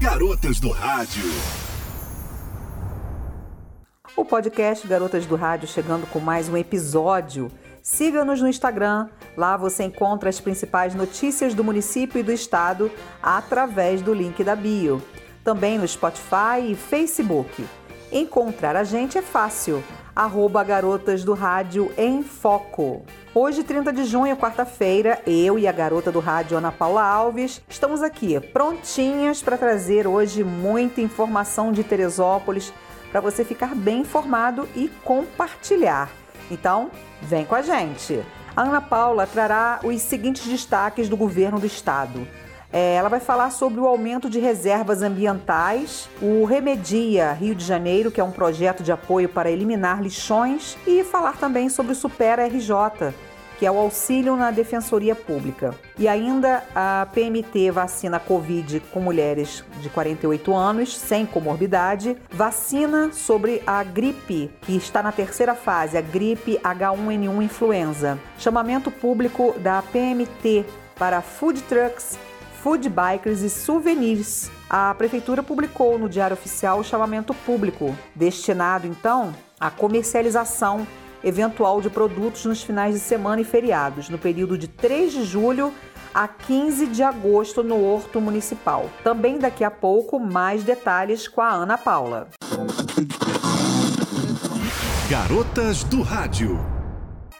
Garotas do Rádio. O podcast Garotas do Rádio chegando com mais um episódio. Siga-nos no Instagram, lá você encontra as principais notícias do município e do estado através do link da bio. Também no Spotify e Facebook. Encontrar a gente é fácil arroba Garotas do Rádio em Foco. Hoje, 30 de junho, quarta-feira, eu e a garota do rádio Ana Paula Alves estamos aqui prontinhas para trazer hoje muita informação de Teresópolis para você ficar bem informado e compartilhar. Então, vem com a gente. A Ana Paula trará os seguintes destaques do governo do estado. É, ela vai falar sobre o aumento de reservas ambientais, o Remedia Rio de Janeiro, que é um projeto de apoio para eliminar lixões, e falar também sobre o Supera RJ, que é o auxílio na Defensoria Pública. E ainda a PMT vacina Covid com mulheres de 48 anos, sem comorbidade, vacina sobre a gripe, que está na terceira fase, a gripe H1N1 influenza. Chamamento público da PMT para food trucks food bikers e souvenirs. A prefeitura publicou no Diário Oficial o chamamento público, destinado então à comercialização eventual de produtos nos finais de semana e feriados, no período de 3 de julho a 15 de agosto no Horto Municipal. Também daqui a pouco mais detalhes com a Ana Paula. Garotas do Rádio.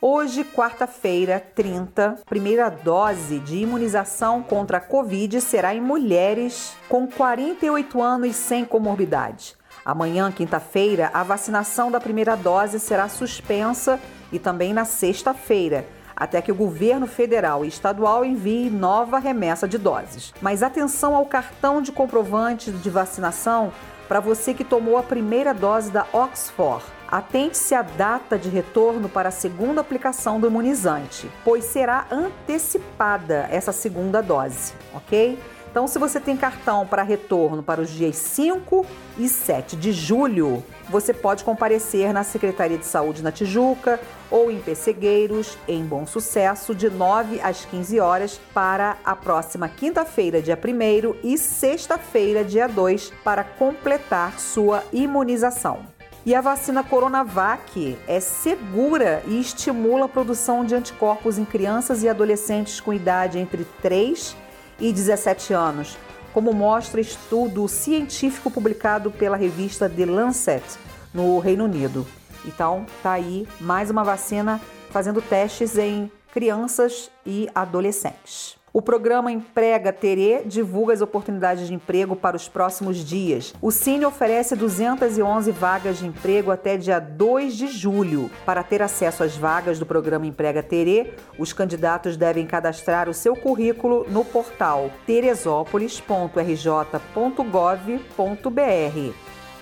Hoje, quarta-feira, 30, primeira dose de imunização contra a Covid será em mulheres com 48 anos sem comorbidade. Amanhã, quinta-feira, a vacinação da primeira dose será suspensa e também na sexta-feira, até que o governo federal e estadual envie nova remessa de doses. Mas atenção ao cartão de comprovante de vacinação para você que tomou a primeira dose da Oxford atente-se à data de retorno para a segunda aplicação do imunizante, pois será antecipada essa segunda dose, ok? Então, se você tem cartão para retorno para os dias 5 e 7 de julho, você pode comparecer na Secretaria de Saúde na Tijuca ou em Pessegueiros, em Bom Sucesso, de 9 às 15 horas, para a próxima quinta-feira, dia 1 e sexta-feira, dia 2, para completar sua imunização. E a vacina Coronavac é segura e estimula a produção de anticorpos em crianças e adolescentes com idade entre 3 e 17 anos, como mostra estudo científico publicado pela revista The Lancet no Reino Unido. Então, tá aí mais uma vacina fazendo testes em crianças e adolescentes. O programa Emprega Terê divulga as oportunidades de emprego para os próximos dias. O Cine oferece 211 vagas de emprego até dia 2 de julho. Para ter acesso às vagas do programa Emprega Terê, os candidatos devem cadastrar o seu currículo no portal teresópolis.rj.gov.br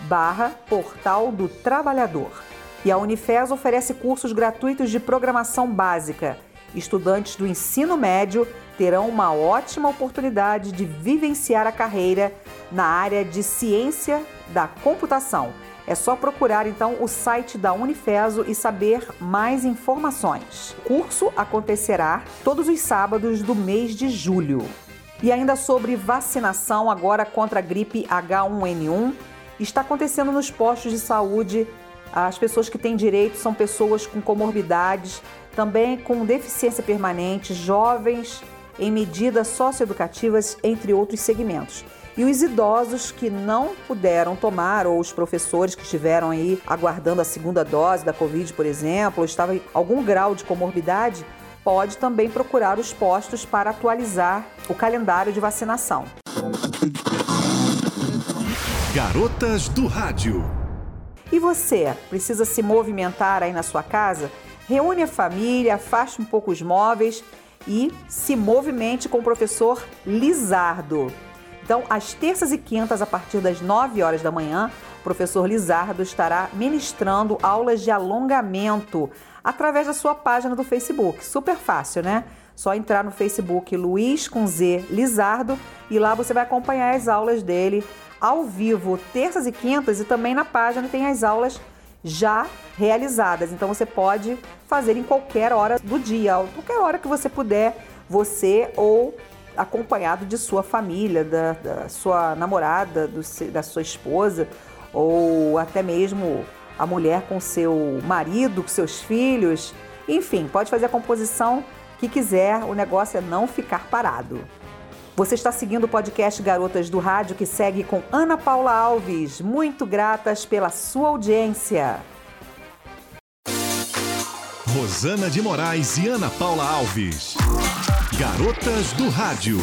barra Portal do Trabalhador. E a Unifes oferece cursos gratuitos de programação básica. Estudantes do ensino médio terão uma ótima oportunidade de vivenciar a carreira na área de ciência da computação. É só procurar então o site da Unifeso e saber mais informações. O curso acontecerá todos os sábados do mês de julho. E ainda sobre vacinação agora contra a gripe H1N1, está acontecendo nos postos de saúde. As pessoas que têm direito são pessoas com comorbidades, também com deficiência permanente, jovens em medidas socioeducativas, entre outros segmentos. E os idosos que não puderam tomar, ou os professores que estiveram aí aguardando a segunda dose da Covid, por exemplo, ou estavam em algum grau de comorbidade, pode também procurar os postos para atualizar o calendário de vacinação. Garotas do Rádio. E você, precisa se movimentar aí na sua casa? Reúne a família, afaste um pouco os móveis e se movimente com o professor Lizardo. Então, às terças e quintas, a partir das 9 horas da manhã, o professor Lizardo estará ministrando aulas de alongamento através da sua página do Facebook. Super fácil, né? Só entrar no Facebook Luiz com Z Lizardo e lá você vai acompanhar as aulas dele ao vivo, terças e quintas, e também na página tem as aulas já realizadas. Então você pode fazer em qualquer hora do dia, qualquer hora que você puder, você ou acompanhado de sua família, da, da sua namorada, do, da sua esposa, ou até mesmo a mulher com seu marido, com seus filhos. Enfim, pode fazer a composição que quiser, o negócio é não ficar parado. Você está seguindo o podcast Garotas do Rádio, que segue com Ana Paula Alves. Muito gratas pela sua audiência. Rosana de Moraes e Ana Paula Alves. Garotas do Rádio.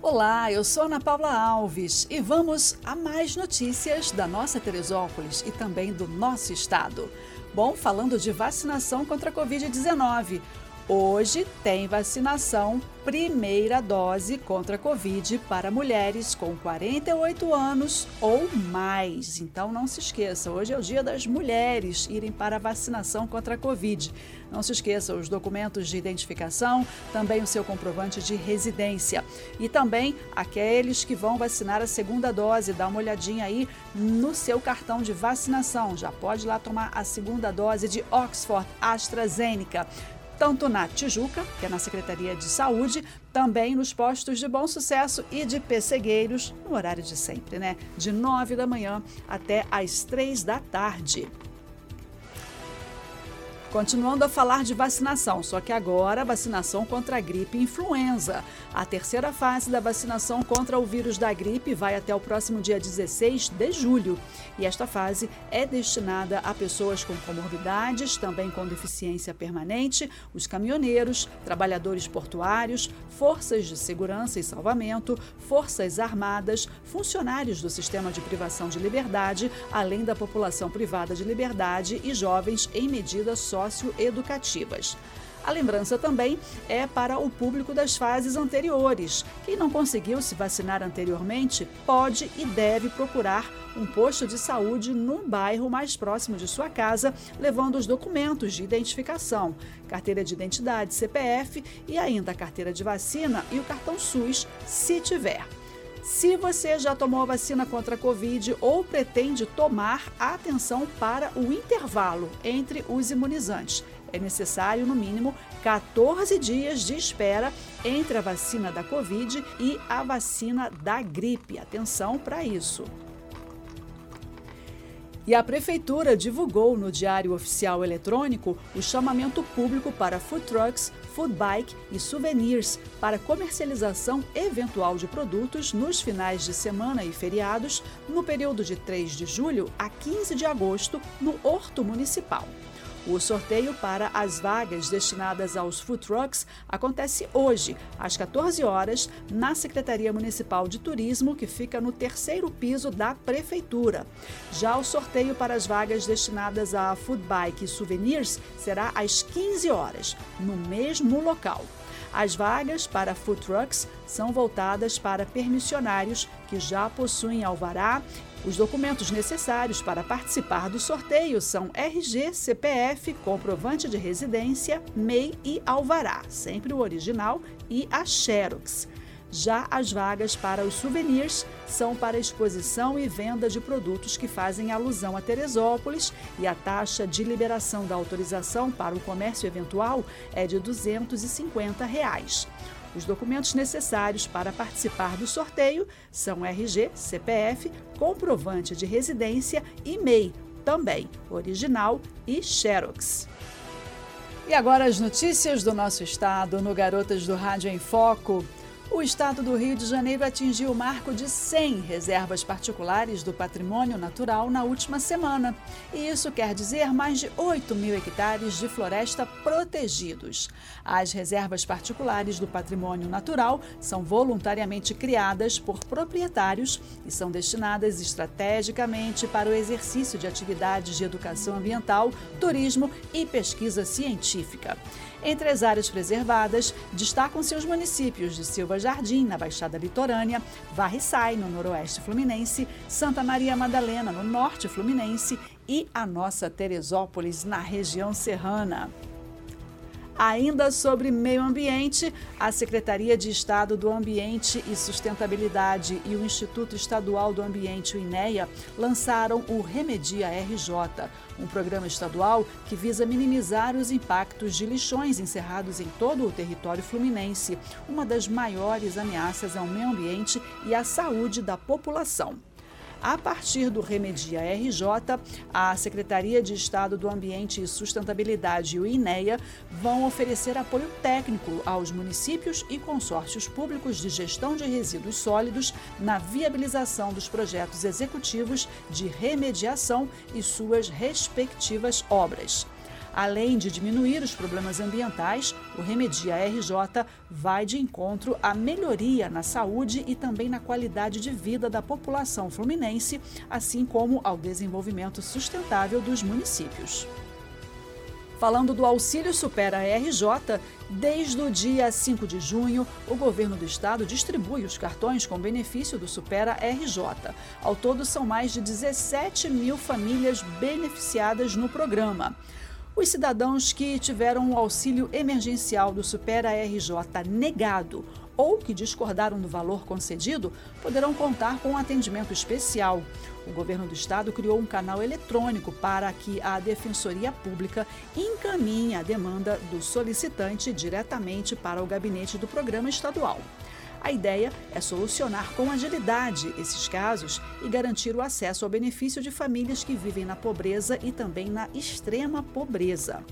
Olá, eu sou Ana Paula Alves e vamos a mais notícias da nossa Teresópolis e também do nosso estado. Bom, falando de vacinação contra a Covid-19. Hoje tem vacinação primeira dose contra a Covid para mulheres com 48 anos ou mais. Então não se esqueça, hoje é o dia das mulheres irem para a vacinação contra a Covid. Não se esqueça os documentos de identificação, também o seu comprovante de residência. E também aqueles que vão vacinar a segunda dose, dá uma olhadinha aí no seu cartão de vacinação. Já pode lá tomar a segunda dose de Oxford AstraZeneca tanto na Tijuca, que é na Secretaria de Saúde, também nos postos de Bom Sucesso e de Pessegueiros, no horário de sempre, né? De 9 da manhã até às 3 da tarde. Continuando a falar de vacinação, só que agora vacinação contra a gripe e influenza. A terceira fase da vacinação contra o vírus da gripe vai até o próximo dia 16 de julho. E esta fase é destinada a pessoas com comorbidades, também com deficiência permanente, os caminhoneiros, trabalhadores portuários, forças de segurança e salvamento, forças armadas, funcionários do sistema de privação de liberdade, além da população privada de liberdade e jovens em medida só socioeducativas. A lembrança também é para o público das fases anteriores. Quem não conseguiu se vacinar anteriormente pode e deve procurar um posto de saúde no bairro mais próximo de sua casa, levando os documentos de identificação, carteira de identidade, CPF e ainda a carteira de vacina e o cartão SUS, se tiver. Se você já tomou a vacina contra a Covid ou pretende tomar, atenção para o intervalo entre os imunizantes. É necessário, no mínimo, 14 dias de espera entre a vacina da Covid e a vacina da gripe. Atenção para isso. E a Prefeitura divulgou no Diário Oficial Eletrônico o chamamento público para food trucks, food bike e souvenirs para comercialização eventual de produtos nos finais de semana e feriados no período de 3 de julho a 15 de agosto no Horto Municipal. O sorteio para as vagas destinadas aos food trucks acontece hoje, às 14 horas, na Secretaria Municipal de Turismo, que fica no terceiro piso da Prefeitura. Já o sorteio para as vagas destinadas a food bike e souvenirs será às 15 horas, no mesmo local. As vagas para food trucks são voltadas para permissionários que já possuem alvará. Os documentos necessários para participar do sorteio são RG, CPF, comprovante de residência, MEI e alvará, sempre o original, e a Xerox. Já as vagas para os souvenirs são para exposição e venda de produtos que fazem alusão a Teresópolis e a taxa de liberação da autorização para o comércio eventual é de 250 reais. Os documentos necessários para participar do sorteio são RG, CPF, comprovante de residência e MEI, também original e Xerox. E agora as notícias do nosso estado no Garotas do Rádio em Foco. O estado do Rio de Janeiro atingiu o marco de 100 reservas particulares do patrimônio natural na última semana. E isso quer dizer mais de 8 mil hectares de floresta protegidos. As reservas particulares do patrimônio natural são voluntariamente criadas por proprietários e são destinadas estrategicamente para o exercício de atividades de educação ambiental, turismo e pesquisa científica. Entre as áreas preservadas, destacam-se os municípios de Silva Jardim, na Baixada Litorânea, Varriçai, no Noroeste Fluminense, Santa Maria Madalena, no Norte Fluminense e a nossa Teresópolis, na região serrana. Ainda sobre meio ambiente, a Secretaria de Estado do Ambiente e Sustentabilidade e o Instituto Estadual do Ambiente, o INEA, lançaram o Remedia RJ, um programa estadual que visa minimizar os impactos de lixões encerrados em todo o território fluminense, uma das maiores ameaças ao meio ambiente e à saúde da população. A partir do Remedia RJ, a Secretaria de Estado do Ambiente e Sustentabilidade e o INEA vão oferecer apoio técnico aos municípios e consórcios públicos de gestão de resíduos sólidos na viabilização dos projetos executivos de remediação e suas respectivas obras. Além de diminuir os problemas ambientais, o Remedia RJ vai de encontro à melhoria na saúde e também na qualidade de vida da população fluminense, assim como ao desenvolvimento sustentável dos municípios. Falando do Auxílio Supera RJ, desde o dia 5 de junho, o governo do estado distribui os cartões com benefício do Supera RJ. Ao todo, são mais de 17 mil famílias beneficiadas no programa. Os cidadãos que tiveram o auxílio emergencial do Supera RJ negado ou que discordaram do valor concedido poderão contar com um atendimento especial. O governo do estado criou um canal eletrônico para que a Defensoria Pública encaminhe a demanda do solicitante diretamente para o gabinete do programa estadual. A ideia é solucionar com agilidade esses casos e garantir o acesso ao benefício de famílias que vivem na pobreza e também na extrema pobreza.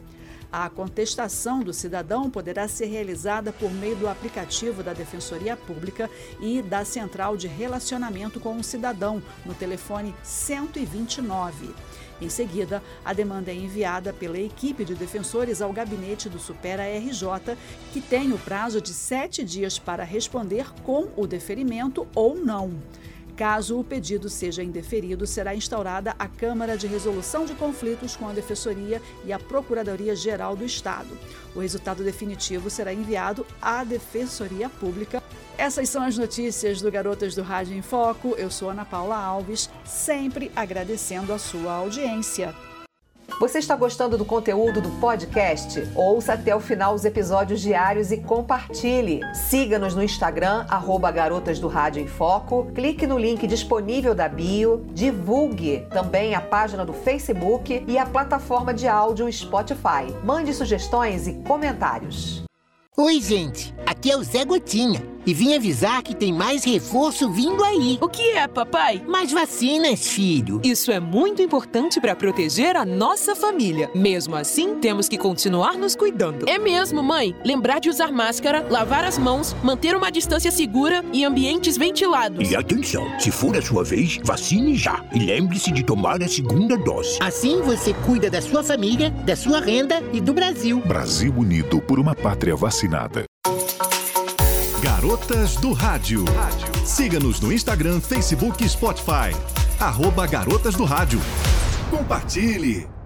A contestação do cidadão poderá ser realizada por meio do aplicativo da Defensoria Pública e da Central de Relacionamento com o Cidadão, no telefone 129. Em seguida, a demanda é enviada pela equipe de defensores ao gabinete do Supera RJ, que tem o prazo de sete dias para responder com o deferimento ou não. Caso o pedido seja indeferido, será instaurada a Câmara de Resolução de Conflitos com a Defensoria e a Procuradoria-Geral do Estado. O resultado definitivo será enviado à Defensoria Pública. Essas são as notícias do Garotas do Rádio em Foco. Eu sou Ana Paula Alves, sempre agradecendo a sua audiência. Você está gostando do conteúdo do podcast? Ouça até o final os episódios diários e compartilhe. Siga-nos no Instagram, arroba Garotas do Rádio em Foco. Clique no link disponível da bio. Divulgue também a página do Facebook e a plataforma de áudio Spotify. Mande sugestões e comentários. Oi, gente. Aqui é o Zé Gotinha e vim avisar que tem mais reforço vindo aí. O que é, papai? Mais vacinas, filho. Isso é muito importante para proteger a nossa família. Mesmo assim, temos que continuar nos cuidando. É mesmo, mãe. Lembrar de usar máscara, lavar as mãos, manter uma distância segura e ambientes ventilados. E atenção, se for a sua vez, vacine já. E lembre-se de tomar a segunda dose. Assim você cuida da sua família, da sua renda e do Brasil. Brasil Unido por uma pátria vacinada. Garotas do Rádio. Siga-nos no Instagram, Facebook e Spotify. Arroba Garotas do Rádio. Compartilhe!